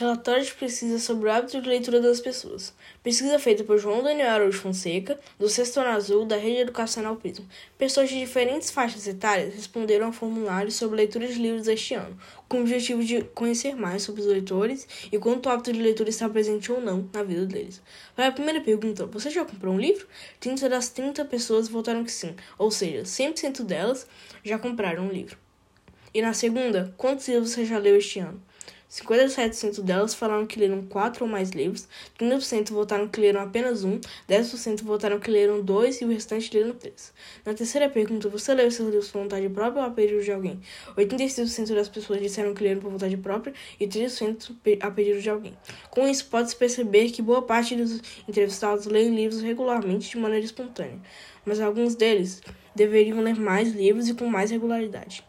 Relatório de pesquisa sobre o hábito de leitura das pessoas. Pesquisa feita por João Daniel Araújo Fonseca, do Sexto Ano Azul, da Rede Educacional Prisma. Pessoas de diferentes faixas etárias responderam ao formulário sobre leitura de livros este ano, com o objetivo de conhecer mais sobre os leitores e quanto o hábito de leitura está presente ou não na vida deles. Para a primeira pergunta, você já comprou um livro? 30 das 30 pessoas votaram que sim, ou seja, 100% delas já compraram um livro. E na segunda, quantos livros você já leu este ano? 57% delas falaram que leram 4 ou mais livros, 30% votaram que leram apenas um, 10% votaram que leram dois e o restante leram três. Na terceira pergunta, você leu seus livros por vontade própria ou a pedido de alguém? 86% das pessoas disseram que leram por vontade própria e 3% a pedido de alguém. Com isso, pode-se perceber que boa parte dos entrevistados leem livros regularmente de maneira espontânea, mas alguns deles deveriam ler mais livros e com mais regularidade.